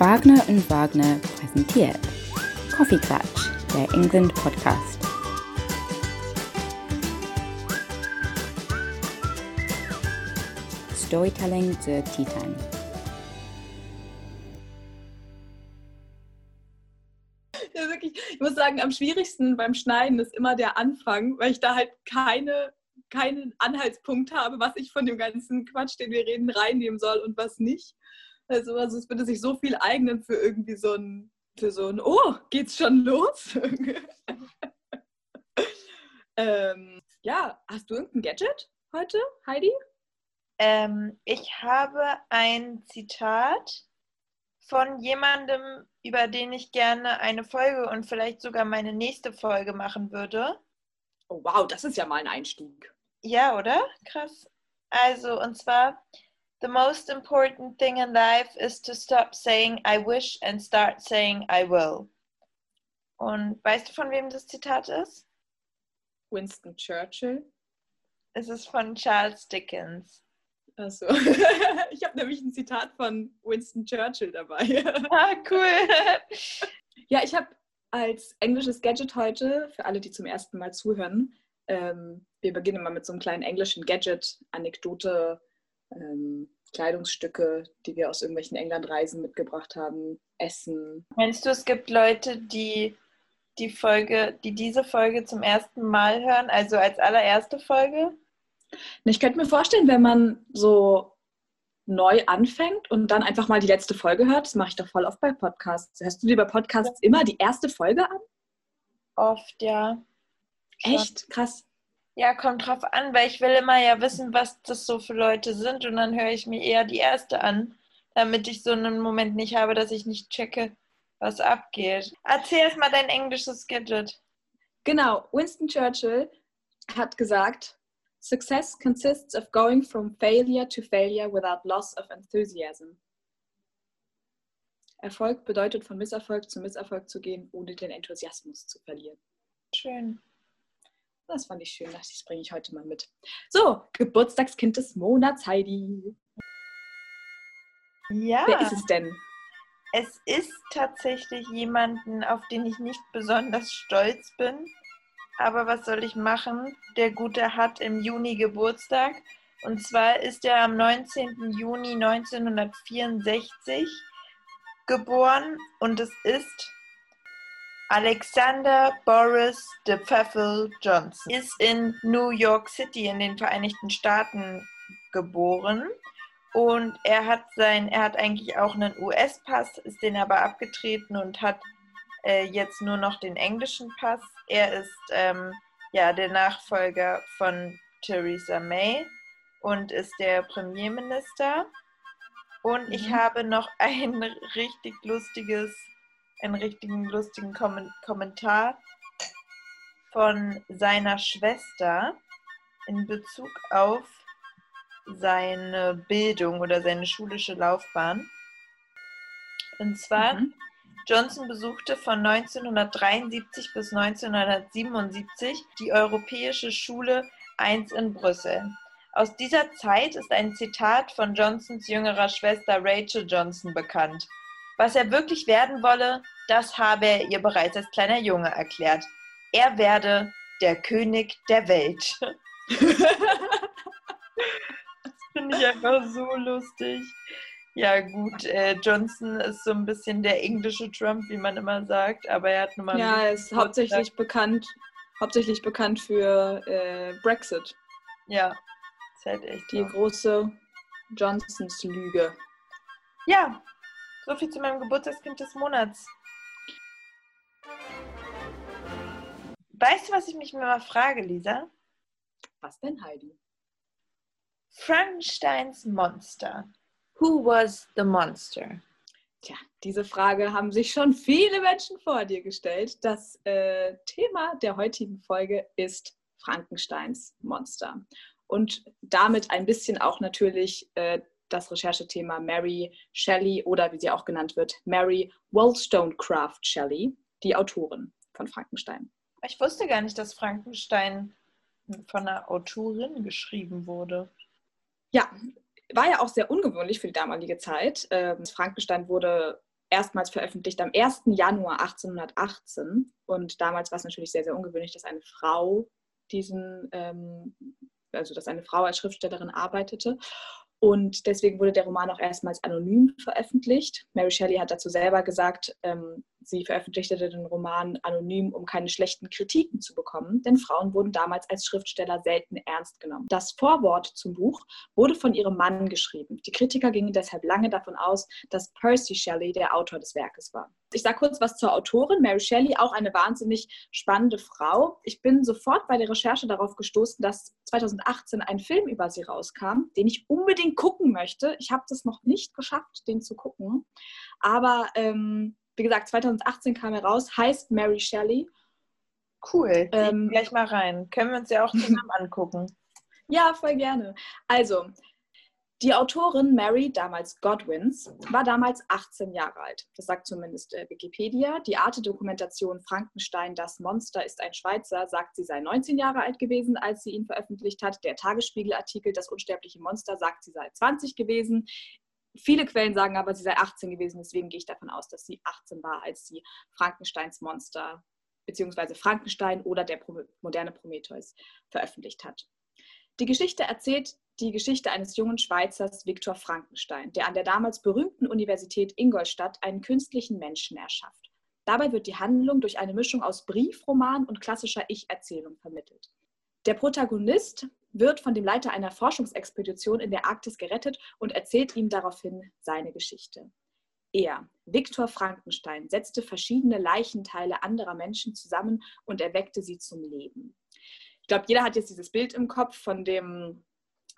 Wagner und Wagner präsentiert Coffee Klatsch, der England Podcast. Storytelling zur Tea Time. Ja, wirklich, ich muss sagen, am schwierigsten beim Schneiden ist immer der Anfang, weil ich da halt keine, keinen Anhaltspunkt habe, was ich von dem ganzen Quatsch, den wir reden, reinnehmen soll und was nicht. Also, also es würde sich so viel eignen für irgendwie so ein, für so ein, oh, geht's schon los? ähm, ja, hast du irgendein Gadget heute, Heidi? Ähm, ich habe ein Zitat von jemandem, über den ich gerne eine Folge und vielleicht sogar meine nächste Folge machen würde. Oh wow, das ist ja mal ein Einstieg. Ja, oder? Krass. Also, und zwar, The most important thing in life is to stop saying I wish and start saying I will. Und weißt du, von wem das Zitat ist? Winston Churchill. Es ist von Charles Dickens. Also, ich habe nämlich ein Zitat von Winston Churchill dabei. Ah, cool. ja, ich habe als englisches Gadget heute, für alle, die zum ersten Mal zuhören, ähm, wir beginnen mal mit so einem kleinen englischen Gadget, Anekdote, ähm, Kleidungsstücke, die wir aus irgendwelchen Englandreisen mitgebracht haben, Essen. Meinst du, es gibt Leute, die die Folge, die diese Folge zum ersten Mal hören, also als allererste Folge? Ich könnte mir vorstellen, wenn man so neu anfängt und dann einfach mal die letzte Folge hört, das mache ich doch voll oft bei Podcasts. Hörst du dir bei Podcasts immer die erste Folge an? Oft, ja. Echt? Krass. Ja, kommt drauf an, weil ich will immer ja wissen, was das so für Leute sind und dann höre ich mir eher die erste an, damit ich so einen Moment nicht habe, dass ich nicht checke, was abgeht. Erzähl erst mal dein englisches Gadget. Genau, Winston Churchill hat gesagt, Success consists of going from failure to failure without loss of enthusiasm. Erfolg bedeutet von Misserfolg zu Misserfolg zu gehen, ohne den Enthusiasmus zu verlieren. Schön. Das fand ich schön, das bringe ich heute mal mit. So, Geburtstagskind des Monats, Heidi. Ja. Wer ist es denn? Es ist tatsächlich jemanden, auf den ich nicht besonders stolz bin. Aber was soll ich machen? Der Gute hat im Juni Geburtstag. Und zwar ist er am 19. Juni 1964 geboren und es ist Alexander Boris de Pfeffel Johnson. Ist in New York City in den Vereinigten Staaten geboren und er hat sein, er hat eigentlich auch einen US-Pass, ist den aber abgetreten und hat äh, jetzt nur noch den englischen Pass. Er ist ähm, ja der Nachfolger von Theresa May und ist der Premierminister. Und mhm. ich habe noch ein richtig lustiges, einen richtigen lustigen Kom Kommentar von seiner Schwester in Bezug auf seine Bildung oder seine schulische Laufbahn. Und zwar, mhm. Johnson besuchte von 1973 bis 1977 die Europäische Schule 1 in Brüssel. Aus dieser Zeit ist ein Zitat von Johnsons jüngerer Schwester Rachel Johnson bekannt. Was er wirklich werden wolle, das habe er ihr bereits als kleiner Junge erklärt. Er werde der König der Welt. das finde ich einfach so lustig. Ja, gut, äh, Johnson ist so ein bisschen der englische Trump, wie man immer sagt, aber er hat nun mal. Ja, er ist hauptsächlich bekannt, hauptsächlich bekannt für äh, Brexit. Ja, ist halt echt. Die so. große Johnsons Lüge. Ja, so viel zu meinem Geburtstagskind des Monats. Weißt du, was ich mich mir mal frage, Lisa? Was denn, Heidi? Frankensteins Monster. Who was the monster? Tja, diese Frage haben sich schon viele Menschen vor dir gestellt. Das äh, Thema der heutigen Folge ist Frankensteins Monster. Und damit ein bisschen auch natürlich äh, das Recherchethema Mary Shelley oder wie sie auch genannt wird, Mary Wollstonecraft Shelley, die Autorin von Frankenstein. Ich wusste gar nicht, dass Frankenstein von einer Autorin geschrieben wurde. Ja, war ja auch sehr ungewöhnlich für die damalige Zeit. Ähm, Frankenstein wurde erstmals veröffentlicht am 1. Januar 1818. Und damals war es natürlich sehr, sehr ungewöhnlich, dass eine Frau diesen, ähm, also dass eine Frau als Schriftstellerin arbeitete. Und deswegen wurde der Roman auch erstmals anonym veröffentlicht. Mary Shelley hat dazu selber gesagt, ähm, sie veröffentlichte den Roman anonym, um keine schlechten Kritiken zu bekommen, denn Frauen wurden damals als Schriftsteller selten ernst genommen. Das Vorwort zum Buch wurde von ihrem Mann geschrieben. Die Kritiker gingen deshalb lange davon aus, dass Percy Shelley der Autor des Werkes war. Ich sage kurz was zur Autorin. Mary Shelley, auch eine wahnsinnig spannende Frau. Ich bin sofort bei der Recherche darauf gestoßen, dass 2018 ein Film über sie rauskam, den ich unbedingt gucken möchte. Ich habe das noch nicht geschafft, den zu gucken. Aber ähm, wie gesagt, 2018 kam er raus, heißt Mary Shelley. Cool, ähm, gleich mal rein. Können wir uns ja auch zusammen angucken. Ja, voll gerne. Also, die Autorin Mary, damals Godwins, war damals 18 Jahre alt. Das sagt zumindest äh, Wikipedia. Die Arte-Dokumentation Frankenstein, das Monster ist ein Schweizer, sagt, sie sei 19 Jahre alt gewesen, als sie ihn veröffentlicht hat. Der Tagesspiegel-Artikel Das unsterbliche Monster sagt, sie sei 20 gewesen. Viele Quellen sagen aber, sie sei 18 gewesen. Deswegen gehe ich davon aus, dass sie 18 war, als sie Frankensteins Monster bzw. Frankenstein oder der moderne Prometheus veröffentlicht hat. Die Geschichte erzählt die Geschichte eines jungen Schweizers, Viktor Frankenstein, der an der damals berühmten Universität Ingolstadt einen künstlichen Menschen erschafft. Dabei wird die Handlung durch eine Mischung aus Briefroman und klassischer Ich-Erzählung vermittelt. Der Protagonist wird von dem Leiter einer Forschungsexpedition in der Arktis gerettet und erzählt ihm daraufhin seine Geschichte. Er, Viktor Frankenstein, setzte verschiedene Leichenteile anderer Menschen zusammen und erweckte sie zum Leben. Ich glaube, jeder hat jetzt dieses Bild im Kopf von dem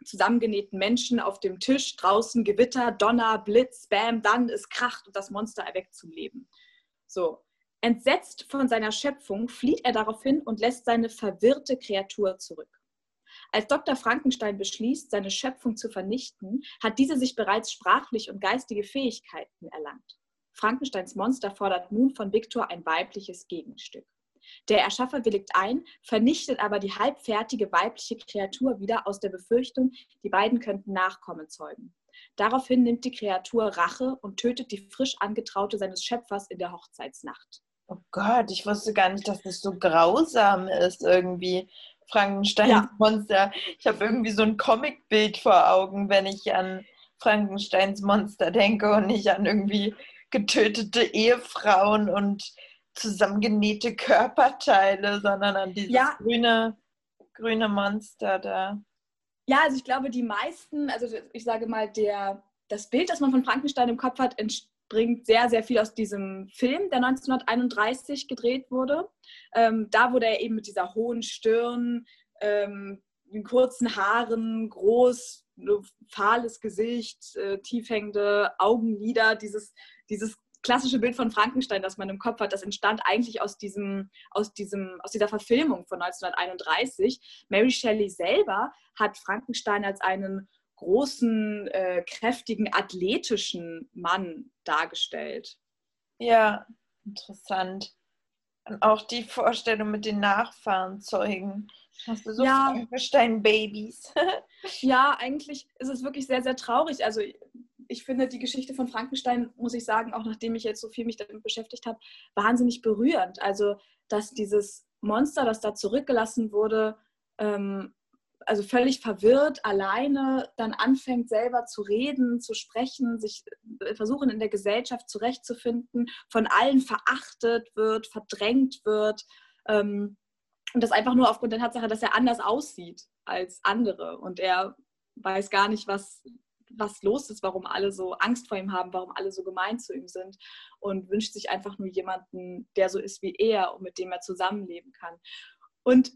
zusammengenähten Menschen auf dem Tisch, draußen Gewitter, Donner, Blitz, Bam, dann es kracht und das Monster erweckt zum Leben. So. Entsetzt von seiner Schöpfung flieht er daraufhin und lässt seine verwirrte Kreatur zurück. Als Dr. Frankenstein beschließt, seine Schöpfung zu vernichten, hat diese sich bereits sprachlich und geistige Fähigkeiten erlangt. Frankensteins Monster fordert nun von Viktor ein weibliches Gegenstück. Der Erschaffer willigt ein, vernichtet aber die halbfertige weibliche Kreatur wieder aus der Befürchtung, die beiden könnten Nachkommen zeugen. Daraufhin nimmt die Kreatur Rache und tötet die frisch angetraute seines Schöpfers in der Hochzeitsnacht. Oh Gott, ich wusste gar nicht, dass das so grausam ist irgendwie. Frankensteins ja. Monster. Ich habe irgendwie so ein Comicbild vor Augen, wenn ich an Frankensteins Monster denke und nicht an irgendwie getötete Ehefrauen und zusammengenähte Körperteile, sondern an dieses ja. grüne, grüne Monster da. Ja, also ich glaube, die meisten, also ich sage mal, der, das Bild, das man von Frankenstein im Kopf hat, entspringt sehr, sehr viel aus diesem Film, der 1931 gedreht wurde. Ähm, da wurde er eben mit dieser hohen Stirn, ähm, kurzen Haaren, groß, fahles Gesicht, äh, tiefhängende Augenlider, dieses, dieses klassische Bild von Frankenstein, das man im Kopf hat, das entstand eigentlich aus, diesem, aus, diesem, aus dieser Verfilmung von 1931. Mary Shelley selber hat Frankenstein als einen großen, äh, kräftigen, athletischen Mann dargestellt. Ja, interessant. Und auch die Vorstellung mit den Nachfahrenzeugen. Hast du so ja. Frankenstein-Babys? ja, eigentlich ist es wirklich sehr, sehr traurig. Also ich finde die Geschichte von Frankenstein, muss ich sagen, auch nachdem ich jetzt so viel mich damit beschäftigt habe, wahnsinnig berührend. Also, dass dieses Monster, das da zurückgelassen wurde, ähm, also völlig verwirrt, alleine dann anfängt selber zu reden, zu sprechen, sich äh, versuchen in der Gesellschaft zurechtzufinden, von allen verachtet wird, verdrängt wird. Ähm, und das einfach nur aufgrund der Tatsache, dass er anders aussieht als andere. Und er weiß gar nicht, was, was los ist, warum alle so Angst vor ihm haben, warum alle so gemein zu ihm sind und wünscht sich einfach nur jemanden, der so ist wie er und mit dem er zusammenleben kann. Und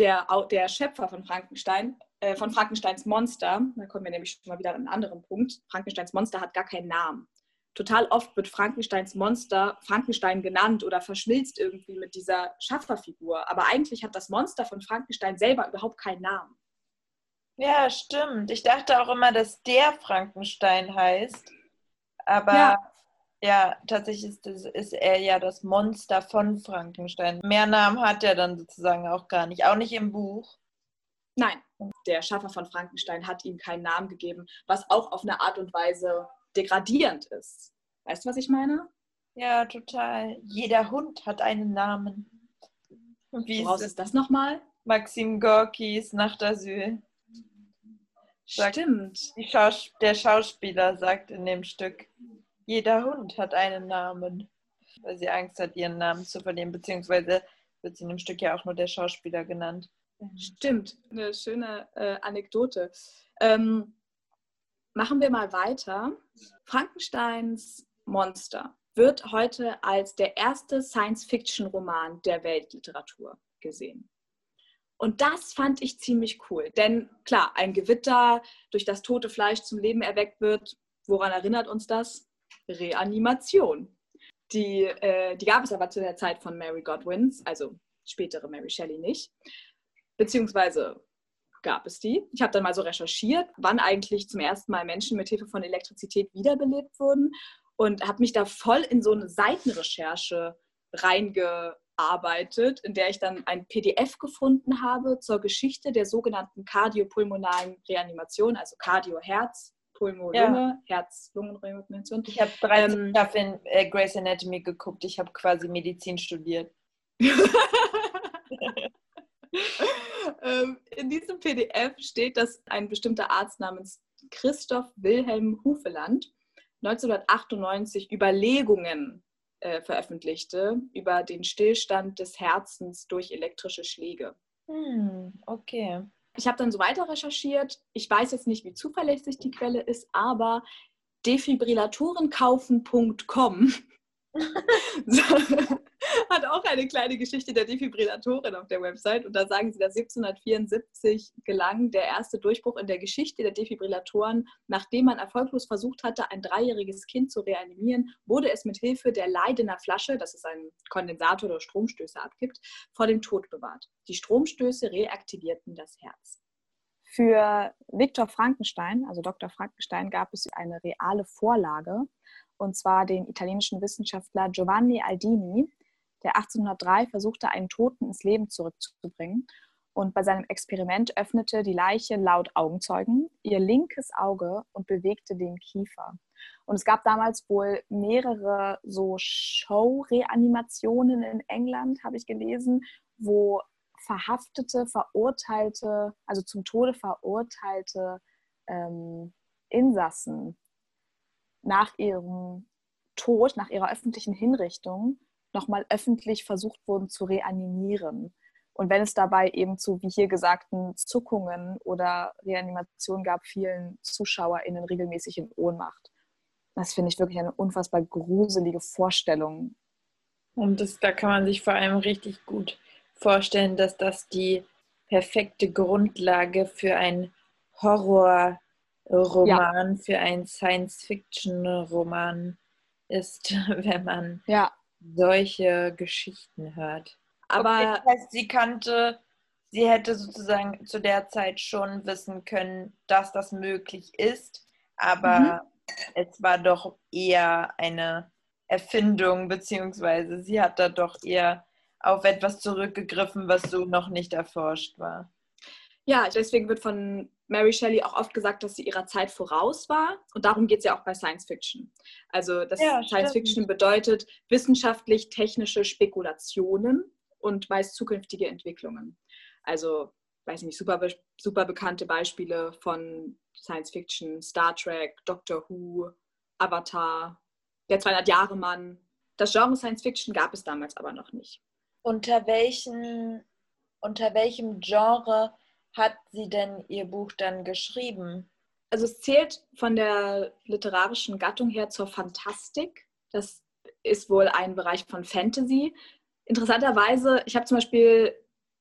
der, der Schöpfer von Frankenstein, äh, von Frankensteins Monster, da kommen wir nämlich schon mal wieder an einen anderen Punkt, Frankensteins Monster hat gar keinen Namen. Total oft wird Frankensteins Monster Frankenstein genannt oder verschmilzt irgendwie mit dieser Schafferfigur. Aber eigentlich hat das Monster von Frankenstein selber überhaupt keinen Namen. Ja, stimmt. Ich dachte auch immer, dass der Frankenstein heißt. Aber ja, ja tatsächlich ist, ist er ja das Monster von Frankenstein. Mehr Namen hat er dann sozusagen auch gar nicht. Auch nicht im Buch. Nein, der Schaffer von Frankenstein hat ihm keinen Namen gegeben, was auch auf eine Art und Weise degradierend ist. Weißt du, was ich meine? Ja, total. Jeder Hund hat einen Namen. Wie Woraus ist das nochmal? Maxim Gorkis Nachtasyl. Stimmt. Schaus der Schauspieler sagt in dem Stück, jeder Hund hat einen Namen, weil sie Angst hat, ihren Namen zu verlieren, beziehungsweise wird sie in dem Stück ja auch nur der Schauspieler genannt. Stimmt, eine schöne äh, Anekdote. Ähm, machen wir mal weiter. Frankensteins Monster wird heute als der erste Science-Fiction-Roman der Weltliteratur gesehen. Und das fand ich ziemlich cool. Denn klar, ein Gewitter durch das tote Fleisch zum Leben erweckt wird. Woran erinnert uns das? Reanimation. Die, äh, die gab es aber zu der Zeit von Mary Godwins, also spätere Mary Shelley nicht. Beziehungsweise gab es die. Ich habe dann mal so recherchiert, wann eigentlich zum ersten Mal Menschen mit Hilfe von Elektrizität wiederbelebt wurden und habe mich da voll in so eine Seitenrecherche reingearbeitet, in der ich dann ein PDF gefunden habe zur Geschichte der sogenannten kardiopulmonalen Reanimation, also Cardio-Herz, Pulmo-Lunge, ja. Herz-Lungen-Reanimation. Ich habe 13 ähm, Staffeln äh, Grey's Anatomy geguckt. Ich habe quasi Medizin studiert. ähm, in diesem PDF steht, dass ein bestimmter Arzt namens Christoph Wilhelm Hufeland 1998 Überlegungen äh, veröffentlichte über den Stillstand des Herzens durch elektrische Schläge. Hm, okay. Ich habe dann so weiter recherchiert. Ich weiß jetzt nicht, wie zuverlässig die Quelle ist, aber defibrillatorenkaufen.com hat auch eine kleine Geschichte der Defibrillatorin auf der Website und da sagen sie, dass 1774 gelang der erste Durchbruch in der Geschichte der Defibrillatoren. Nachdem man erfolglos versucht hatte, ein dreijähriges Kind zu reanimieren, wurde es mit Hilfe der Leidener Flasche, das ist ein Kondensator oder Stromstöße abgibt, vor dem Tod bewahrt. Die Stromstöße reaktivierten das Herz. Für Viktor Frankenstein, also Dr. Frankenstein, gab es eine reale Vorlage, und zwar den italienischen Wissenschaftler Giovanni Aldini, der 1803 versuchte, einen Toten ins Leben zurückzubringen. Und bei seinem Experiment öffnete die Leiche laut Augenzeugen ihr linkes Auge und bewegte den Kiefer. Und es gab damals wohl mehrere so Show-Reanimationen in England, habe ich gelesen, wo verhaftete, verurteilte, also zum Tode verurteilte ähm, Insassen nach ihrem Tod, nach ihrer öffentlichen Hinrichtung, nochmal öffentlich versucht wurden zu reanimieren. Und wenn es dabei eben zu, wie hier gesagten, Zuckungen oder Reanimationen gab, vielen ZuschauerInnen regelmäßig in Ohnmacht. Das finde ich wirklich eine unfassbar gruselige Vorstellung. Und das, da kann man sich vor allem richtig gut vorstellen, dass das die perfekte Grundlage für ein Horrorroman, ja. für einen Science-Fiction-Roman ist, wenn man ja solche Geschichten hört. Aber okay, das heißt, sie kannte, sie hätte sozusagen zu der Zeit schon wissen können, dass das möglich ist, aber mhm. es war doch eher eine Erfindung, beziehungsweise sie hat da doch eher auf etwas zurückgegriffen, was so noch nicht erforscht war. Ja, deswegen wird von Mary Shelley auch oft gesagt, dass sie ihrer Zeit voraus war. Und darum geht es ja auch bei Science Fiction. Also das ja, Science Fiction bedeutet wissenschaftlich-technische Spekulationen und meist zukünftige Entwicklungen. Also, weiß ich nicht, super, super bekannte Beispiele von Science Fiction, Star Trek, Doctor Who, Avatar, der 200-Jahre-Mann. Das Genre Science Fiction gab es damals aber noch nicht. Unter, welchen, unter welchem Genre hat sie denn ihr Buch dann geschrieben? Also es zählt von der literarischen Gattung her zur Fantastik. Das ist wohl ein Bereich von Fantasy. Interessanterweise, ich habe zum Beispiel,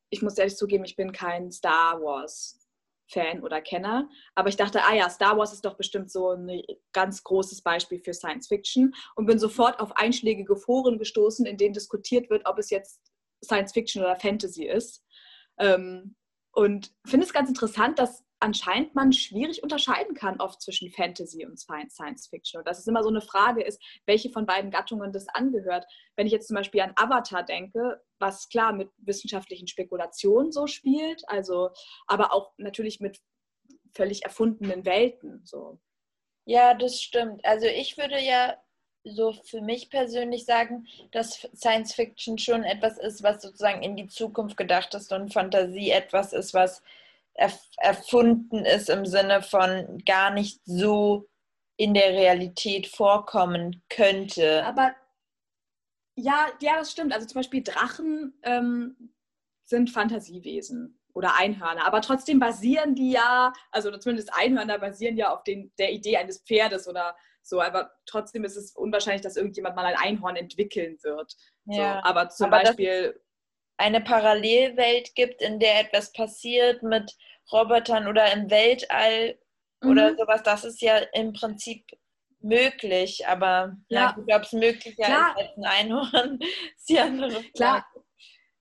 ich muss ehrlich zugeben, ich bin kein Star Wars Fan oder Kenner, aber ich dachte, ah ja, Star Wars ist doch bestimmt so ein ganz großes Beispiel für Science Fiction und bin sofort auf einschlägige Foren gestoßen, in denen diskutiert wird, ob es jetzt Science Fiction oder Fantasy ist. Ähm, und finde es ganz interessant, dass anscheinend man schwierig unterscheiden kann oft zwischen Fantasy und Science Fiction. Und dass es immer so eine Frage ist, welche von beiden Gattungen das angehört. Wenn ich jetzt zum Beispiel an Avatar denke, was klar mit wissenschaftlichen Spekulationen so spielt, also aber auch natürlich mit völlig erfundenen Welten. So. Ja, das stimmt. Also ich würde ja so für mich persönlich sagen, dass Science Fiction schon etwas ist, was sozusagen in die Zukunft gedacht ist und Fantasie etwas ist, was erf erfunden ist im Sinne von gar nicht so in der Realität vorkommen könnte. Aber ja, ja, das stimmt. Also zum Beispiel Drachen ähm, sind Fantasiewesen oder Einhörner. Aber trotzdem basieren die ja, also zumindest Einhörner basieren ja auf den, der Idee eines Pferdes oder so. Aber trotzdem ist es unwahrscheinlich, dass irgendjemand mal ein Einhorn entwickeln wird. Ja. So, aber zum aber Beispiel. Eine Parallelwelt gibt, in der etwas passiert mit Robotern oder im Weltall mhm. oder sowas, das ist ja im Prinzip möglich, aber ja. ob es möglich ist als ein Einhorn, ist die andere Frage. Klar,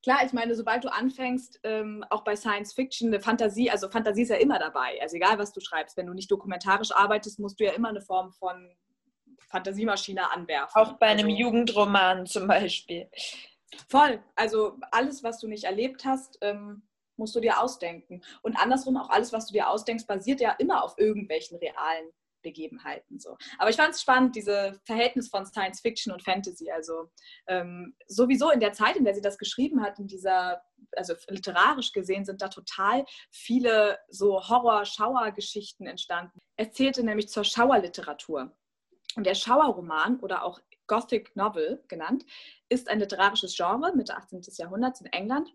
klar, ich meine, sobald du anfängst, ähm, auch bei Science Fiction, eine Fantasie, also Fantasie ist ja immer dabei. Also egal, was du schreibst, wenn du nicht dokumentarisch arbeitest, musst du ja immer eine Form von Fantasiemaschine anwerfen. Auch bei einem also, Jugendroman zum Beispiel. Voll. Also alles, was du nicht erlebt hast, ähm, musst du dir ausdenken. Und andersrum, auch alles, was du dir ausdenkst, basiert ja immer auf irgendwelchen realen Begebenheiten. So. Aber ich fand es spannend, dieses Verhältnis von Science Fiction und Fantasy. Also ähm, sowieso in der Zeit, in der sie das geschrieben hat, in dieser, also literarisch gesehen, sind da total viele so Horror-Schauer-Geschichten entstanden. Er zählte nämlich zur Schauerliteratur. Und der Schauerroman oder auch Gothic Novel genannt, ist ein literarisches Genre Mitte 18. Jahrhunderts in England.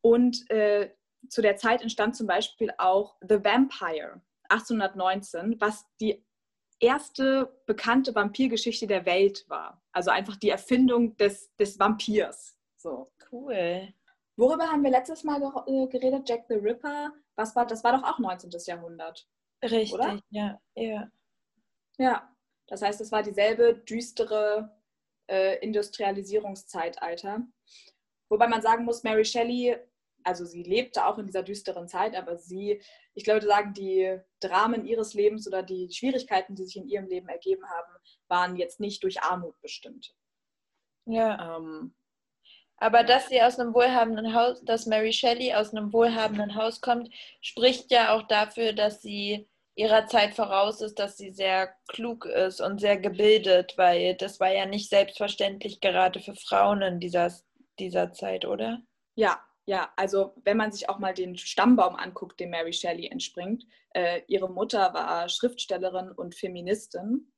Und äh, zu der Zeit entstand zum Beispiel auch The Vampire 1819, was die erste bekannte Vampirgeschichte der Welt war. Also einfach die Erfindung des, des Vampirs. So. Cool. Worüber haben wir letztes Mal äh, geredet? Jack the Ripper. Was war, das war doch auch 19. Jahrhundert. Richtig, oder? ja. Ja. Ja, das heißt, es war dieselbe düstere äh, Industrialisierungszeitalter. Wobei man sagen muss, Mary Shelley also sie lebte auch in dieser düsteren Zeit, aber sie, ich glaube, sagen, die Dramen ihres Lebens oder die Schwierigkeiten, die sich in ihrem Leben ergeben haben, waren jetzt nicht durch Armut bestimmt. Ja. Ähm, aber dass sie aus einem wohlhabenden Haus, dass Mary Shelley aus einem wohlhabenden Haus kommt, spricht ja auch dafür, dass sie ihrer Zeit voraus ist, dass sie sehr klug ist und sehr gebildet, weil das war ja nicht selbstverständlich gerade für Frauen in dieser, dieser Zeit, oder? Ja, ja, also wenn man sich auch mal den Stammbaum anguckt, dem Mary Shelley entspringt, äh, ihre Mutter war Schriftstellerin und Feministin.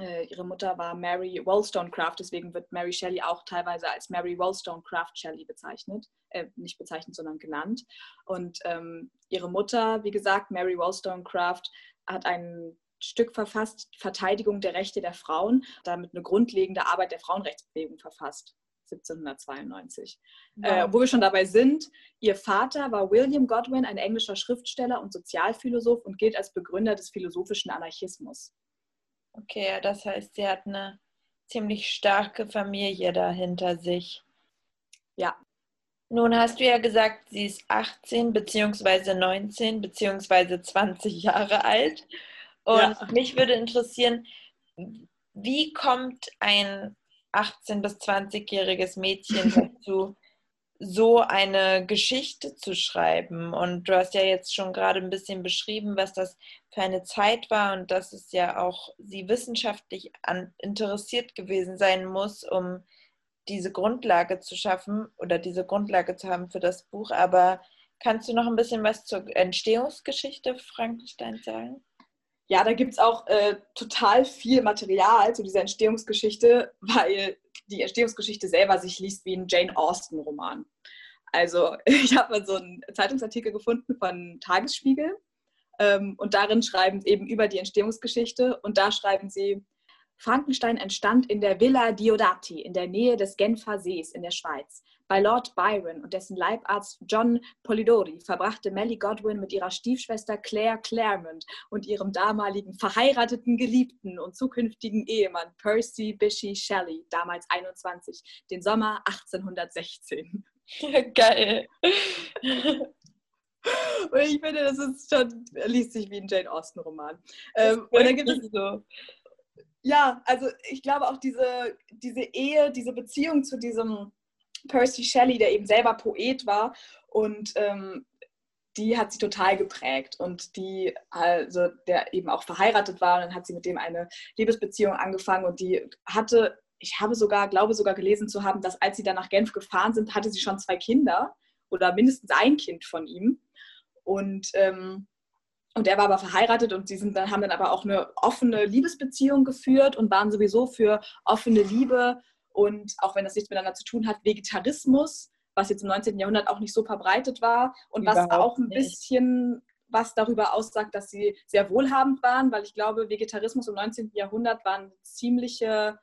Äh, ihre Mutter war Mary Wollstonecraft, deswegen wird Mary Shelley auch teilweise als Mary Wollstonecraft Shelley bezeichnet, äh, nicht bezeichnet, sondern genannt. Und ähm, ihre Mutter, wie gesagt, Mary Wollstonecraft, hat ein Stück verfasst, Verteidigung der Rechte der Frauen, damit eine grundlegende Arbeit der Frauenrechtsbewegung verfasst. 1792. Wow. Äh, wo wir schon dabei sind, ihr Vater war William Godwin, ein englischer Schriftsteller und Sozialphilosoph und gilt als Begründer des philosophischen Anarchismus. Okay, das heißt, sie hat eine ziemlich starke Familie dahinter sich. Ja. Nun hast du ja gesagt, sie ist 18 bzw. 19 bzw. 20 Jahre alt. Und ja. mich würde interessieren, wie kommt ein 18- bis 20-jähriges Mädchen dazu, so eine Geschichte zu schreiben. Und du hast ja jetzt schon gerade ein bisschen beschrieben, was das für eine Zeit war und dass es ja auch sie wissenschaftlich an, interessiert gewesen sein muss, um diese Grundlage zu schaffen oder diese Grundlage zu haben für das Buch. Aber kannst du noch ein bisschen was zur Entstehungsgeschichte Frankenstein sagen? Ja, da gibt es auch äh, total viel Material zu dieser Entstehungsgeschichte, weil die Entstehungsgeschichte selber sich liest wie ein Jane Austen-Roman. Also ich habe mal so einen Zeitungsartikel gefunden von Tagesspiegel ähm, und darin schreiben eben über die Entstehungsgeschichte und da schreiben sie, Frankenstein entstand in der Villa Diodati in der Nähe des Genfer Sees in der Schweiz. Bei Lord Byron und dessen Leibarzt John Polidori verbrachte Melly Godwin mit ihrer Stiefschwester Claire Claremont und ihrem damaligen verheirateten Geliebten und zukünftigen Ehemann Percy Bysshe Shelley, damals 21, den Sommer 1816. Geil. Und ich finde, das ist schon, liest sich wie ein Jane Austen-Roman. Ähm, und dann gibt es so. Ja, also ich glaube auch diese, diese Ehe, diese Beziehung zu diesem Percy Shelley, der eben selber Poet war und ähm, die hat sie total geprägt und die, also der eben auch verheiratet war und dann hat sie mit dem eine Liebesbeziehung angefangen und die hatte, ich habe sogar, glaube sogar gelesen zu haben, dass als sie dann nach Genf gefahren sind, hatte sie schon zwei Kinder oder mindestens ein Kind von ihm und ähm, und er war aber verheiratet und sie sind dann, haben dann aber auch eine offene Liebesbeziehung geführt und waren sowieso für offene Liebe und auch wenn das nichts miteinander zu tun hat, Vegetarismus was jetzt im 19. Jahrhundert auch nicht so verbreitet war und Überhaupt was auch ein bisschen was darüber aussagt, dass sie sehr wohlhabend waren, weil ich glaube, Vegetarismus im 19. Jahrhundert war ein ziemliche,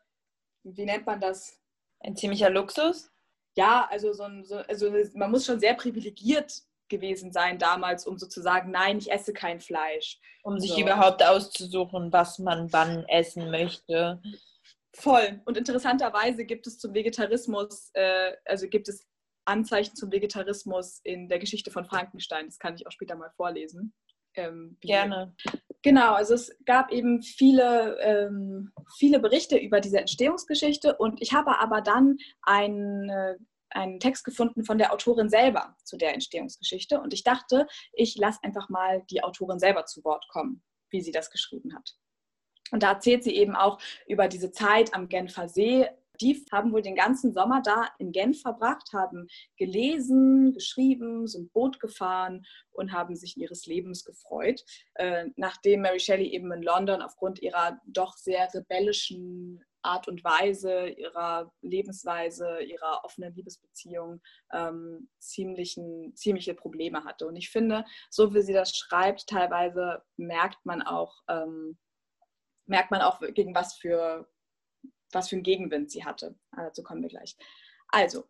wie nennt man das? Ein ziemlicher Luxus? Ja, also, so ein, so, also man muss schon sehr privilegiert gewesen sein damals, um sozusagen, nein, ich esse kein Fleisch. Um sich so. überhaupt auszusuchen, was man wann essen möchte. Voll. Und interessanterweise gibt es zum Vegetarismus, äh, also gibt es Anzeichen zum Vegetarismus in der Geschichte von Frankenstein. Das kann ich auch später mal vorlesen. Ähm, Gerne. Genau, also es gab eben viele, ähm, viele Berichte über diese Entstehungsgeschichte und ich habe aber dann einen, einen Text gefunden von der Autorin selber zu der Entstehungsgeschichte und ich dachte, ich lasse einfach mal die Autorin selber zu Wort kommen, wie sie das geschrieben hat. Und da erzählt sie eben auch über diese Zeit am Genfer See, die haben wohl den ganzen Sommer da in Genf verbracht, haben gelesen, geschrieben, sind Boot gefahren und haben sich ihres Lebens gefreut. Äh, nachdem Mary Shelley eben in London aufgrund ihrer doch sehr rebellischen Art und Weise, ihrer Lebensweise, ihrer offenen Liebesbeziehung ähm, ziemlichen, ziemliche Probleme hatte. Und ich finde, so wie sie das schreibt, teilweise merkt man auch, ähm, merkt man auch, gegen was für was für einen Gegenwind sie hatte. Ah, dazu kommen wir gleich. Also,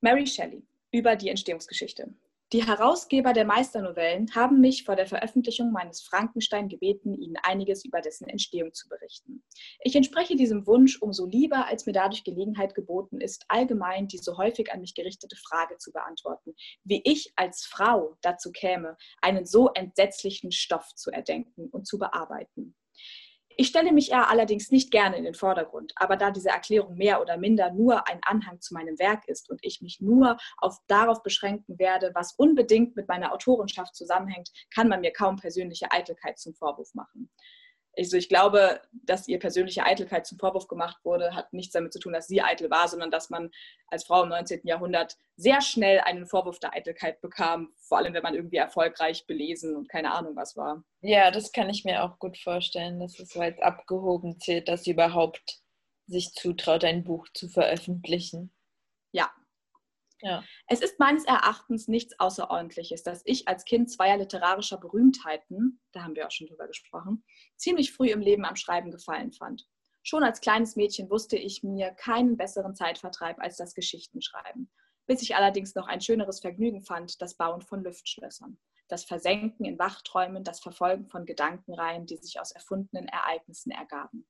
Mary Shelley über die Entstehungsgeschichte. Die Herausgeber der Meisternovellen haben mich vor der Veröffentlichung meines Frankenstein gebeten, ihnen einiges über dessen Entstehung zu berichten. Ich entspreche diesem Wunsch umso lieber, als mir dadurch Gelegenheit geboten ist, allgemein die so häufig an mich gerichtete Frage zu beantworten, wie ich als Frau dazu käme, einen so entsetzlichen Stoff zu erdenken und zu bearbeiten. Ich stelle mich eher allerdings nicht gerne in den Vordergrund, aber da diese Erklärung mehr oder minder nur ein Anhang zu meinem Werk ist und ich mich nur auf, darauf beschränken werde, was unbedingt mit meiner Autorenschaft zusammenhängt, kann man mir kaum persönliche Eitelkeit zum Vorwurf machen. Also ich glaube, dass ihr persönliche Eitelkeit zum Vorwurf gemacht wurde, hat nichts damit zu tun, dass sie eitel war, sondern dass man als Frau im 19. Jahrhundert sehr schnell einen Vorwurf der Eitelkeit bekam, vor allem wenn man irgendwie erfolgreich belesen und keine Ahnung was war. Ja, das kann ich mir auch gut vorstellen, dass es weit abgehoben zählt, dass sie überhaupt sich zutraut, ein Buch zu veröffentlichen. Ja, ja. Es ist meines Erachtens nichts Außerordentliches, dass ich als Kind zweier literarischer Berühmtheiten, da haben wir auch schon drüber gesprochen, ziemlich früh im Leben am Schreiben gefallen fand. Schon als kleines Mädchen wusste ich mir keinen besseren Zeitvertreib als das Geschichtenschreiben, bis ich allerdings noch ein schöneres Vergnügen fand, das Bauen von Luftschlössern, das Versenken in Wachträumen, das Verfolgen von Gedankenreihen, die sich aus erfundenen Ereignissen ergaben.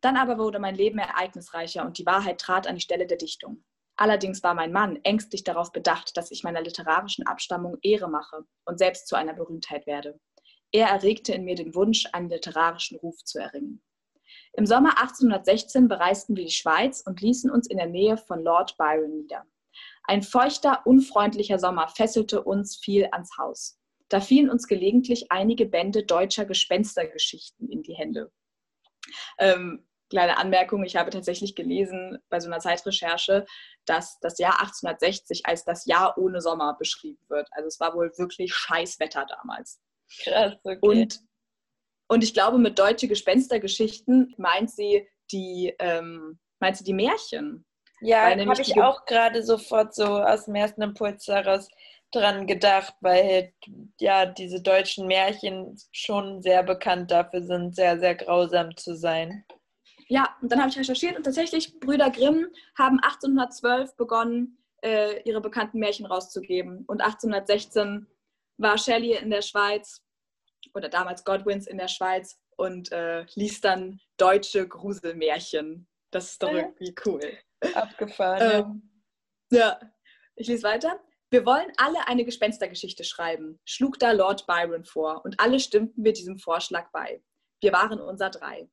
Dann aber wurde mein Leben ereignisreicher und die Wahrheit trat an die Stelle der Dichtung. Allerdings war mein Mann ängstlich darauf bedacht, dass ich meiner literarischen Abstammung Ehre mache und selbst zu einer Berühmtheit werde. Er erregte in mir den Wunsch, einen literarischen Ruf zu erringen. Im Sommer 1816 bereisten wir die Schweiz und ließen uns in der Nähe von Lord Byron nieder. Ein feuchter, unfreundlicher Sommer fesselte uns viel ans Haus. Da fielen uns gelegentlich einige Bände deutscher Gespenstergeschichten in die Hände. Ähm, kleine Anmerkung, ich habe tatsächlich gelesen bei so einer Zeitrecherche, dass das Jahr 1860 als das Jahr ohne Sommer beschrieben wird. Also es war wohl wirklich Scheißwetter damals. Krass, okay. Und, und ich glaube, mit deutsche Gespenstergeschichten meint sie die, ähm, meint sie die Märchen. Ja, habe ich auch gerade sofort so aus dem ersten Impuls daraus dran gedacht, weil ja diese deutschen Märchen schon sehr bekannt dafür sind, sehr, sehr grausam zu sein. Ja, und dann habe ich recherchiert und tatsächlich, Brüder Grimm haben 1812 begonnen, äh, ihre bekannten Märchen rauszugeben. Und 1816 war Shelley in der Schweiz oder damals Godwins in der Schweiz und äh, liest dann deutsche Gruselmärchen. Das ist doch irgendwie cool. Abgefahren. Ähm, ja, ich lese weiter. Wir wollen alle eine Gespenstergeschichte schreiben, schlug da Lord Byron vor, und alle stimmten mir diesem Vorschlag bei. Wir waren unser drei.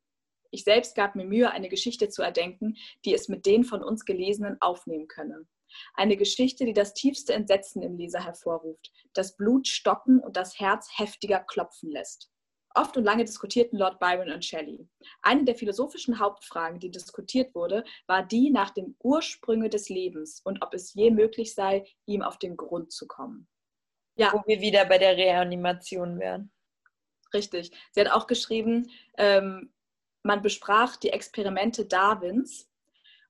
Ich selbst gab mir Mühe, eine Geschichte zu erdenken, die es mit den von uns Gelesenen aufnehmen könne. Eine Geschichte, die das tiefste Entsetzen im Leser hervorruft, das Blut stocken und das Herz heftiger klopfen lässt. Oft und lange diskutierten Lord Byron und Shelley. Eine der philosophischen Hauptfragen, die diskutiert wurde, war die nach dem Ursprünge des Lebens und ob es je möglich sei, ihm auf den Grund zu kommen. Ja. Wo wir wieder bei der Reanimation wären. Richtig. Sie hat auch geschrieben, ähm, man besprach die Experimente Darwins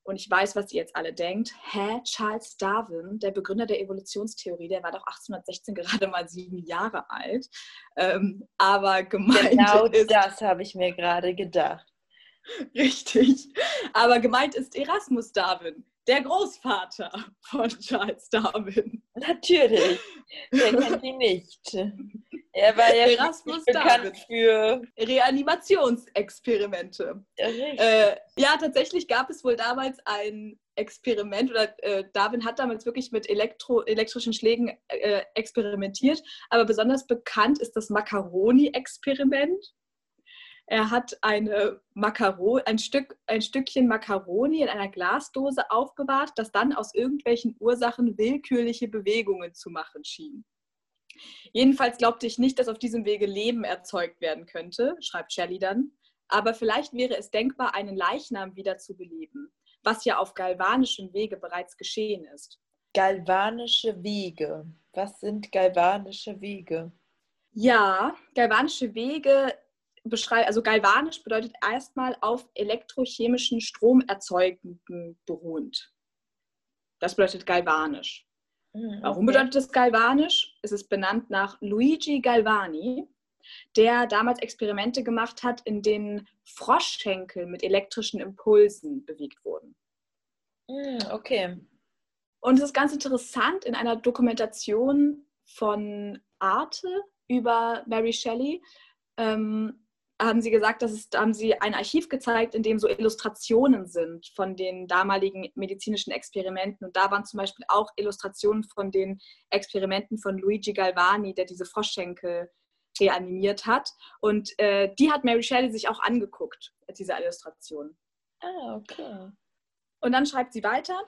und ich weiß, was ihr jetzt alle denkt. Hä, Charles Darwin, der Begründer der Evolutionstheorie, der war doch 1816 gerade mal sieben Jahre alt. Ähm, aber gemeint genau ist. das habe ich mir gerade gedacht. Richtig. Aber gemeint ist Erasmus Darwin, der Großvater von Charles Darwin. Natürlich. Der kennt ihn nicht. Er war ja Erasmus bekannt für Reanimationsexperimente. Äh, ja, tatsächlich gab es wohl damals ein Experiment oder äh, Darwin hat damals wirklich mit Elektro, elektrischen Schlägen äh, experimentiert, aber besonders bekannt ist das Macaroni-Experiment. Er hat eine Makaro ein, Stück, ein Stückchen Macaroni in einer Glasdose aufbewahrt, das dann aus irgendwelchen Ursachen willkürliche Bewegungen zu machen schien. Jedenfalls glaubte ich nicht, dass auf diesem Wege Leben erzeugt werden könnte, schreibt Shelley dann. Aber vielleicht wäre es denkbar, einen Leichnam wieder zu beleben, was ja auf galvanischem Wege bereits geschehen ist. Galvanische Wege. Was sind galvanische Wege? Ja, galvanische Wege beschreiben, also galvanisch bedeutet erstmal auf elektrochemischen Stromerzeugenden beruhend. Das bedeutet galvanisch. Mhm, Warum bedeutet es galvanisch? Es ist benannt nach Luigi Galvani, der damals Experimente gemacht hat, in denen Froschschenkel mit elektrischen Impulsen bewegt wurden. Mhm, okay. Und es ist ganz interessant, in einer Dokumentation von Arte über Mary Shelley ähm, haben sie gesagt, dass es, da haben sie ein Archiv gezeigt, in dem so Illustrationen sind von den damaligen medizinischen Experimenten. Und da waren zum Beispiel auch Illustrationen von den Experimenten von Luigi Galvani, der diese Froschschenkel reanimiert hat. Und äh, die hat Mary Shelley sich auch angeguckt, diese Illustration. Ah, okay. Und dann schreibt sie weiter,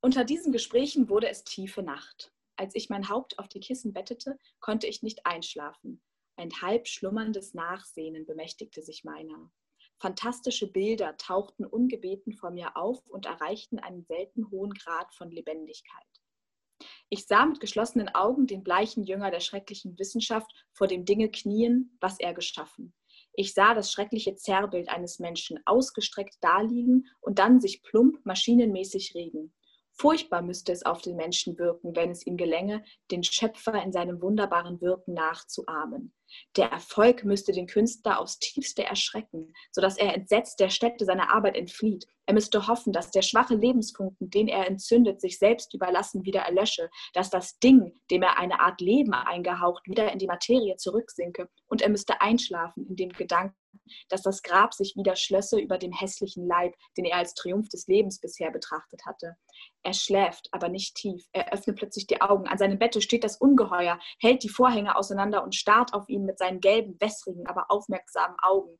unter diesen Gesprächen wurde es tiefe Nacht. Als ich mein Haupt auf die Kissen bettete, konnte ich nicht einschlafen. Ein halb schlummerndes Nachsehnen bemächtigte sich meiner. Fantastische Bilder tauchten ungebeten vor mir auf und erreichten einen selten hohen Grad von Lebendigkeit. Ich sah mit geschlossenen Augen den bleichen Jünger der schrecklichen Wissenschaft vor dem Dinge knien, was er geschaffen. Ich sah das schreckliche Zerrbild eines Menschen ausgestreckt daliegen und dann sich plump maschinenmäßig regen. Furchtbar müsste es auf den Menschen wirken, wenn es ihm gelänge, den Schöpfer in seinem wunderbaren Wirken nachzuahmen. Der Erfolg müsste den Künstler aufs tiefste erschrecken, sodass er entsetzt der Stätte seiner Arbeit entflieht. Er müsste hoffen, dass der schwache Lebensfunken, den er entzündet, sich selbst überlassen wieder erlösche, dass das Ding, dem er eine Art Leben eingehaucht, wieder in die Materie zurücksinke, und er müsste einschlafen in dem Gedanken, dass das Grab sich wieder schlösse über dem hässlichen Leib, den er als Triumph des Lebens bisher betrachtet hatte. Er schläft, aber nicht tief. Er öffnet plötzlich die Augen. An seinem Bette steht das Ungeheuer, hält die Vorhänge auseinander und starrt auf ihn mit seinen gelben, wässrigen, aber aufmerksamen Augen.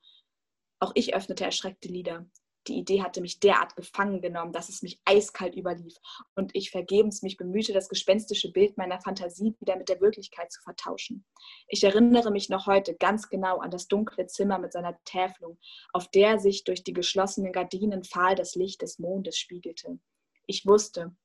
Auch ich öffnete erschreckte Lider. Die Idee hatte mich derart gefangen genommen, dass es mich eiskalt überlief und ich vergebens mich bemühte, das gespenstische Bild meiner Fantasie wieder mit der Wirklichkeit zu vertauschen. Ich erinnere mich noch heute ganz genau an das dunkle Zimmer mit seiner Täfelung, auf der sich durch die geschlossenen Gardinen fahl das Licht des Mondes spiegelte. Ich wusste,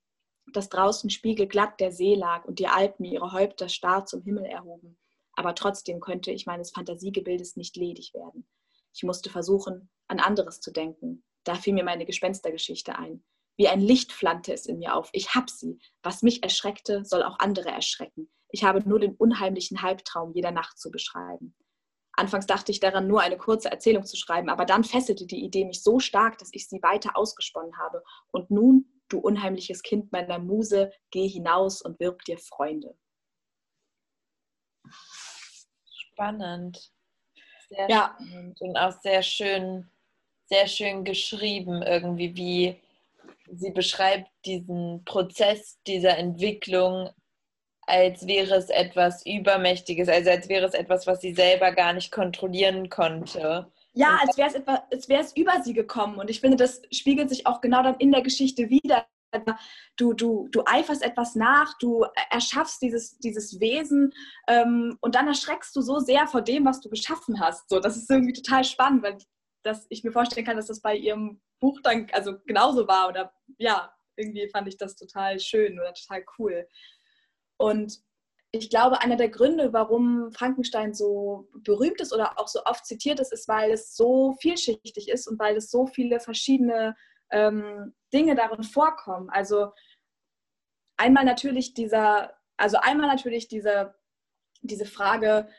dass draußen spiegelglatt der See lag und die Alpen ihre Häupter starr zum Himmel erhoben. Aber trotzdem könnte ich meines Fantasiegebildes nicht ledig werden. Ich musste versuchen, an anderes zu denken, da fiel mir meine Gespenstergeschichte ein. Wie ein Licht flammte es in mir auf. Ich hab sie. Was mich erschreckte, soll auch andere erschrecken. Ich habe nur den unheimlichen Halbtraum jeder Nacht zu beschreiben. Anfangs dachte ich daran, nur eine kurze Erzählung zu schreiben, aber dann fesselte die Idee mich so stark, dass ich sie weiter ausgesponnen habe. Und nun, du unheimliches Kind meiner Muse, geh hinaus und wirb dir Freunde. Spannend. Sehr ja. spannend und auch sehr schön sehr schön geschrieben, irgendwie, wie sie beschreibt diesen Prozess dieser Entwicklung, als wäre es etwas Übermächtiges, also als wäre es etwas, was sie selber gar nicht kontrollieren konnte. Ja, als wäre es, etwa, als wäre es über sie gekommen. Und ich finde, das spiegelt sich auch genau dann in der Geschichte wieder. du, du, du eiferst etwas nach, du erschaffst dieses, dieses Wesen ähm, und dann erschreckst du so sehr vor dem, was du geschaffen hast. So, das ist irgendwie total spannend, weil das, ich mir vorstellen kann, dass das bei ihrem Buch dann also genauso war oder ja, irgendwie fand ich das total schön oder total cool. Und ich glaube, einer der Gründe, warum Frankenstein so berühmt ist oder auch so oft zitiert ist, ist, weil es so vielschichtig ist und weil es so viele verschiedene ähm, Dinge darin vorkommen. Also einmal natürlich dieser, also einmal natürlich diese, diese Frage,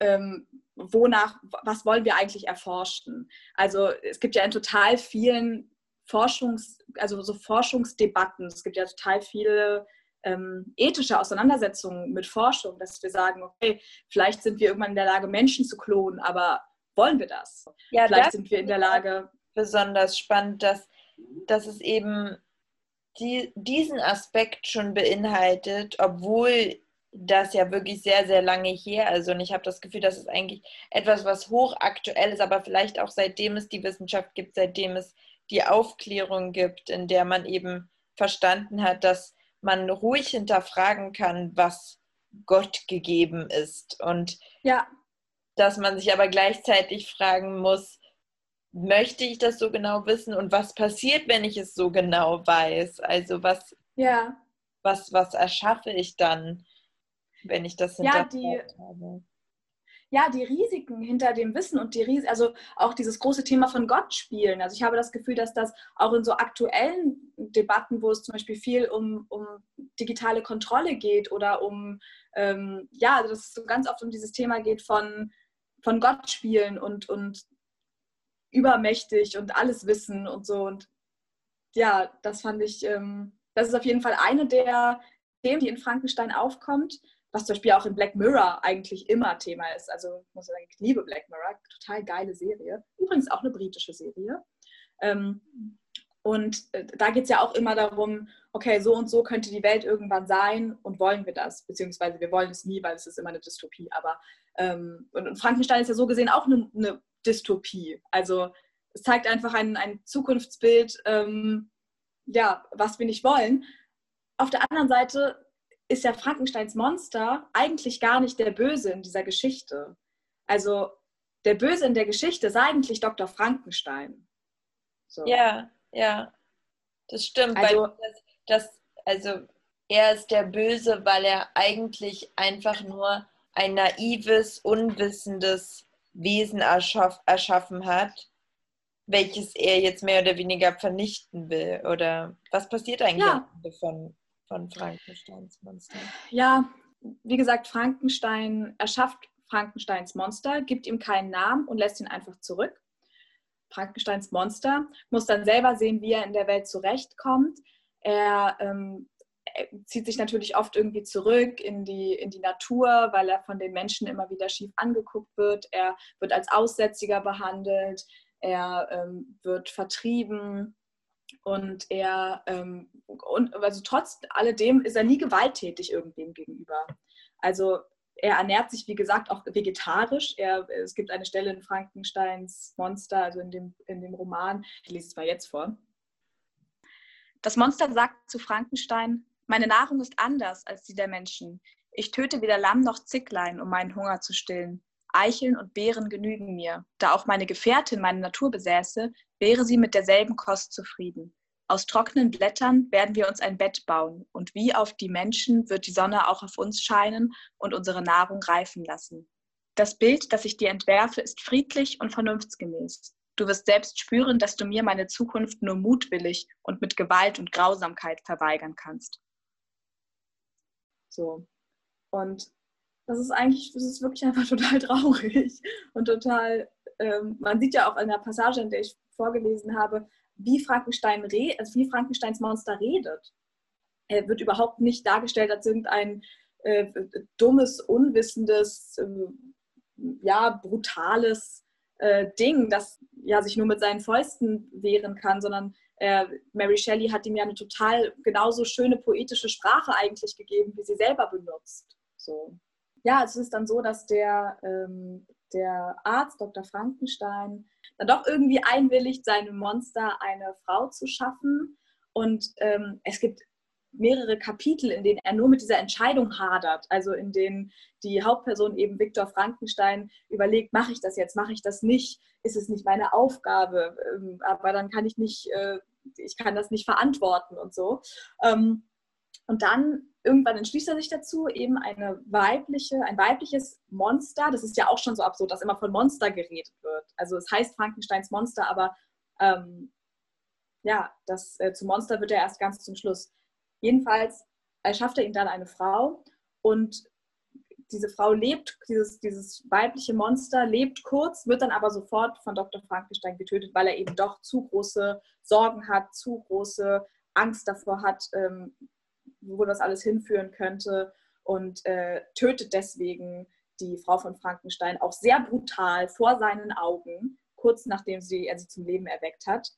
ähm, wonach, was wollen wir eigentlich erforschen? Also es gibt ja in total vielen Forschungs, also so Forschungsdebatten, es gibt ja total viele ähm, ethische Auseinandersetzungen mit Forschung, dass wir sagen, okay, vielleicht sind wir irgendwann in der Lage, Menschen zu klonen, aber wollen wir das? Ja, vielleicht das sind wir in der Lage. Besonders spannend, dass, dass es eben die, diesen Aspekt schon beinhaltet, obwohl das ja wirklich sehr, sehr lange her ist. Und ich habe das Gefühl, das ist eigentlich etwas, was hochaktuell ist, aber vielleicht auch seitdem es die Wissenschaft gibt, seitdem es die Aufklärung gibt, in der man eben verstanden hat, dass man ruhig hinterfragen kann, was Gott gegeben ist. Und ja. dass man sich aber gleichzeitig fragen muss, möchte ich das so genau wissen und was passiert, wenn ich es so genau weiß? Also was, ja. was, was erschaffe ich dann, wenn ich das ja, die, habe? ja, die Risiken hinter dem Wissen und die Risiken, also auch dieses große Thema von Gott spielen. Also ich habe das Gefühl, dass das auch in so aktuellen Debatten, wo es zum Beispiel viel um, um digitale Kontrolle geht oder um, ähm, ja, dass es so ganz oft um dieses Thema geht von, von Gott spielen und, und übermächtig und alles wissen und so. Und ja, das fand ich, ähm, das ist auf jeden Fall eine der Themen, die in Frankenstein aufkommt was zum Beispiel auch in Black Mirror eigentlich immer Thema ist. Also ich muss sagen, ich liebe Black Mirror, total geile Serie. Übrigens auch eine britische Serie. Ähm, und äh, da geht es ja auch immer darum, okay, so und so könnte die Welt irgendwann sein und wollen wir das? Beziehungsweise wir wollen es nie, weil es ist immer eine Dystopie. Aber ähm, und Frankenstein ist ja so gesehen auch eine, eine Dystopie. Also es zeigt einfach ein, ein Zukunftsbild, ähm, ja, was wir nicht wollen. Auf der anderen Seite ist ja Frankensteins Monster eigentlich gar nicht der Böse in dieser Geschichte. Also der Böse in der Geschichte ist eigentlich Dr. Frankenstein. So. Ja, ja, das stimmt. Also, das, das, also er ist der Böse, weil er eigentlich einfach nur ein naives, unwissendes Wesen erschaff, erschaffen hat, welches er jetzt mehr oder weniger vernichten will. Oder was passiert eigentlich ja. von von Frankensteins Monster? Ja, wie gesagt, Frankenstein erschafft Frankensteins Monster, gibt ihm keinen Namen und lässt ihn einfach zurück. Frankensteins Monster muss dann selber sehen, wie er in der Welt zurechtkommt. Er, ähm, zieht sich natürlich oft irgendwie zurück in die, in die Natur, weil er von den Menschen immer wieder schief angeguckt wird. Er wird als Aussätziger behandelt. Er ähm, wird vertrieben und er, ähm, und, also trotz alledem ist er nie gewalttätig irgendwem gegenüber. Also er ernährt sich, wie gesagt, auch vegetarisch. Er, es gibt eine Stelle in Frankensteins Monster, also in dem, in dem Roman, ich lese es mal jetzt vor. Das Monster sagt zu Frankenstein, meine Nahrung ist anders als die der Menschen. Ich töte weder Lamm noch Zicklein, um meinen Hunger zu stillen. Eicheln und Beeren genügen mir. Da auch meine Gefährtin meine Natur besäße, wäre sie mit derselben Kost zufrieden. Aus trockenen Blättern werden wir uns ein Bett bauen, und wie auf die Menschen wird die Sonne auch auf uns scheinen und unsere Nahrung reifen lassen. Das Bild, das ich dir entwerfe, ist friedlich und vernunftsgemäß. Du wirst selbst spüren, dass du mir meine Zukunft nur mutwillig und mit Gewalt und Grausamkeit verweigern kannst. So. Und das ist eigentlich, das ist wirklich einfach total traurig und total, ähm, man sieht ja auch in der Passage, in der ich vorgelesen habe, wie Frankenstein also wie Frankensteins Monster redet. Er wird überhaupt nicht dargestellt als irgendein äh, dummes, unwissendes, äh, ja, brutales äh, Ding, das ja sich nur mit seinen Fäusten wehren kann, sondern äh, Mary Shelley hat ihm ja eine total genauso schöne poetische Sprache eigentlich gegeben, wie sie selber benutzt. So. Ja, es ist dann so, dass der, ähm, der Arzt, Dr. Frankenstein, dann doch irgendwie einwilligt, seinem Monster eine Frau zu schaffen. Und ähm, es gibt mehrere Kapitel, in denen er nur mit dieser Entscheidung hadert. Also in denen die Hauptperson eben Viktor Frankenstein überlegt, mache ich das jetzt, mache ich das nicht, ist es nicht meine Aufgabe, ähm, aber dann kann ich nicht, äh, ich kann das nicht verantworten und so. Ähm, und dann irgendwann entschließt er sich dazu, eben eine weibliche, ein weibliches Monster, das ist ja auch schon so absurd, dass immer von Monster geredet wird. Also es heißt Frankensteins Monster, aber ähm, ja, das äh, zu Monster wird er erst ganz zum Schluss. Jedenfalls erschafft er ihm dann eine Frau und diese Frau lebt, dieses, dieses weibliche Monster lebt kurz, wird dann aber sofort von Dr. Frankenstein getötet, weil er eben doch zu große Sorgen hat, zu große Angst davor hat, ähm, wo das alles hinführen könnte und äh, tötet deswegen die Frau von Frankenstein auch sehr brutal vor seinen Augen, kurz nachdem sie, er sie zum Leben erweckt hat.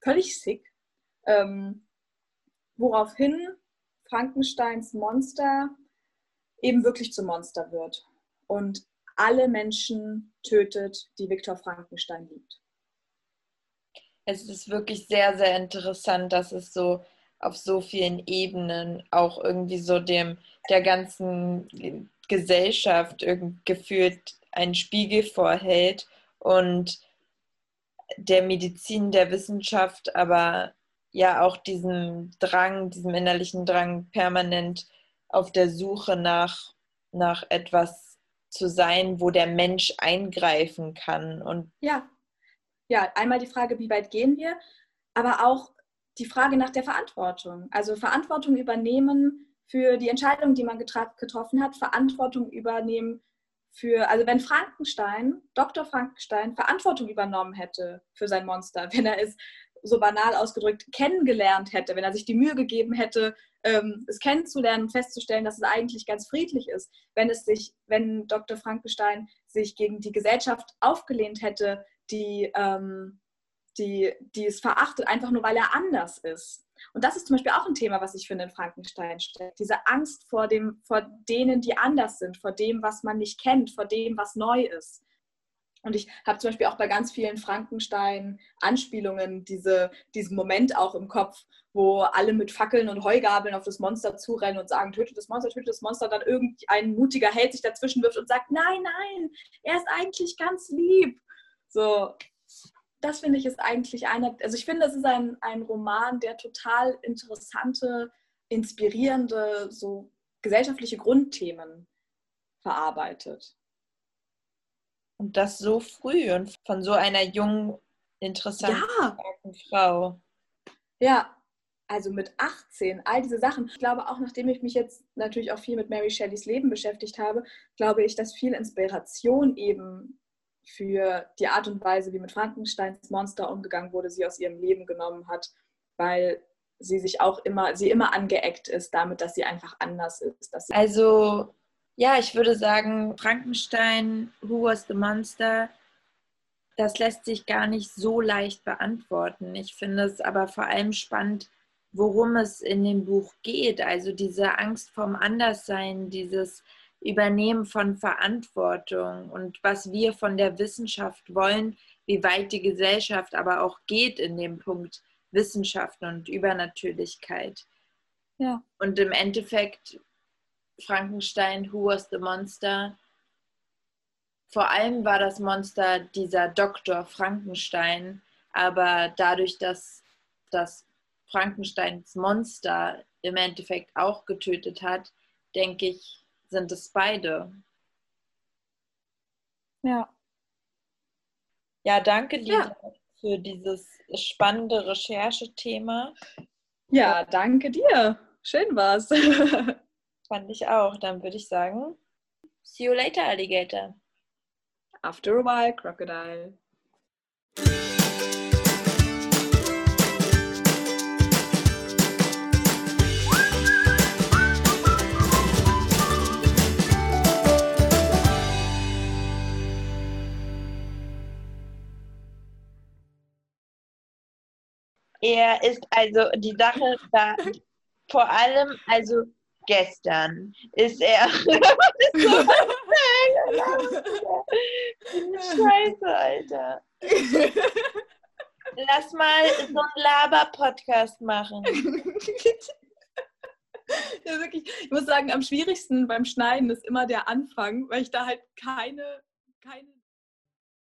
Völlig sick. Ähm, woraufhin Frankensteins Monster eben wirklich zum Monster wird und alle Menschen tötet, die Viktor Frankenstein liebt. Es ist wirklich sehr, sehr interessant, dass es so auf so vielen Ebenen auch irgendwie so dem der ganzen Gesellschaft gefühlt einen Spiegel vorhält und der Medizin, der Wissenschaft, aber ja auch diesem Drang, diesem innerlichen Drang permanent auf der Suche nach, nach etwas zu sein, wo der Mensch eingreifen kann. Und ja. ja, einmal die Frage, wie weit gehen wir, aber auch die Frage nach der Verantwortung. Also Verantwortung übernehmen für die Entscheidung, die man getroffen hat, Verantwortung übernehmen für, also wenn Frankenstein, Dr. Frankenstein, Verantwortung übernommen hätte für sein Monster, wenn er es so banal ausgedrückt kennengelernt hätte, wenn er sich die Mühe gegeben hätte, ähm, es kennenzulernen und festzustellen, dass es eigentlich ganz friedlich ist, wenn es sich, wenn Dr. Frankenstein sich gegen die Gesellschaft aufgelehnt hätte, die ähm, die, die es verachtet, einfach nur weil er anders ist. Und das ist zum Beispiel auch ein Thema, was ich finde in Frankenstein steckt. Diese Angst vor, dem, vor denen, die anders sind, vor dem, was man nicht kennt, vor dem, was neu ist. Und ich habe zum Beispiel auch bei ganz vielen Frankenstein-Anspielungen diese, diesen Moment auch im Kopf, wo alle mit Fackeln und Heugabeln auf das Monster zurennen und sagen, tötet das Monster, tötet das Monster. Dann irgendein mutiger Held sich dazwischen wirft und sagt, nein, nein, er ist eigentlich ganz lieb. So, das finde ich ist eigentlich einer, also ich finde, es ist ein, ein Roman, der total interessante, inspirierende, so gesellschaftliche Grundthemen verarbeitet. Und das so früh und von so einer jungen, interessanten ja. Frau. Ja, also mit 18, all diese Sachen. Ich glaube auch, nachdem ich mich jetzt natürlich auch viel mit Mary Shelleys Leben beschäftigt habe, glaube ich, dass viel Inspiration eben für die Art und Weise, wie mit Frankensteins Monster umgegangen wurde, sie aus ihrem Leben genommen hat, weil sie sich auch immer, sie immer angeeckt ist damit, dass sie einfach anders ist. also ja, ich würde sagen, Frankenstein, Who was the Monster, das lässt sich gar nicht so leicht beantworten. Ich finde es aber vor allem spannend, worum es in dem Buch geht. Also diese Angst vorm Anderssein, dieses Übernehmen von Verantwortung und was wir von der Wissenschaft wollen, wie weit die Gesellschaft aber auch geht in dem Punkt Wissenschaft und Übernatürlichkeit. Ja. Und im Endeffekt Frankenstein, Who was the Monster? Vor allem war das Monster dieser Doktor Frankenstein, aber dadurch, dass das Frankensteins Monster im Endeffekt auch getötet hat, denke ich, sind es beide. Ja. Ja, danke dir ja. für dieses spannende Recherchethema. Ja, danke dir. Schön war's. Fand ich auch. Dann würde ich sagen, see you later, Alligator. After a while, Crocodile. Er ist also die Sache da vor allem, also gestern ist er. Scheiße, Alter. erstmal so einen Laber-Podcast machen. ja, wirklich. Ich muss sagen, am schwierigsten beim Schneiden ist immer der Anfang, weil ich da halt keine, keine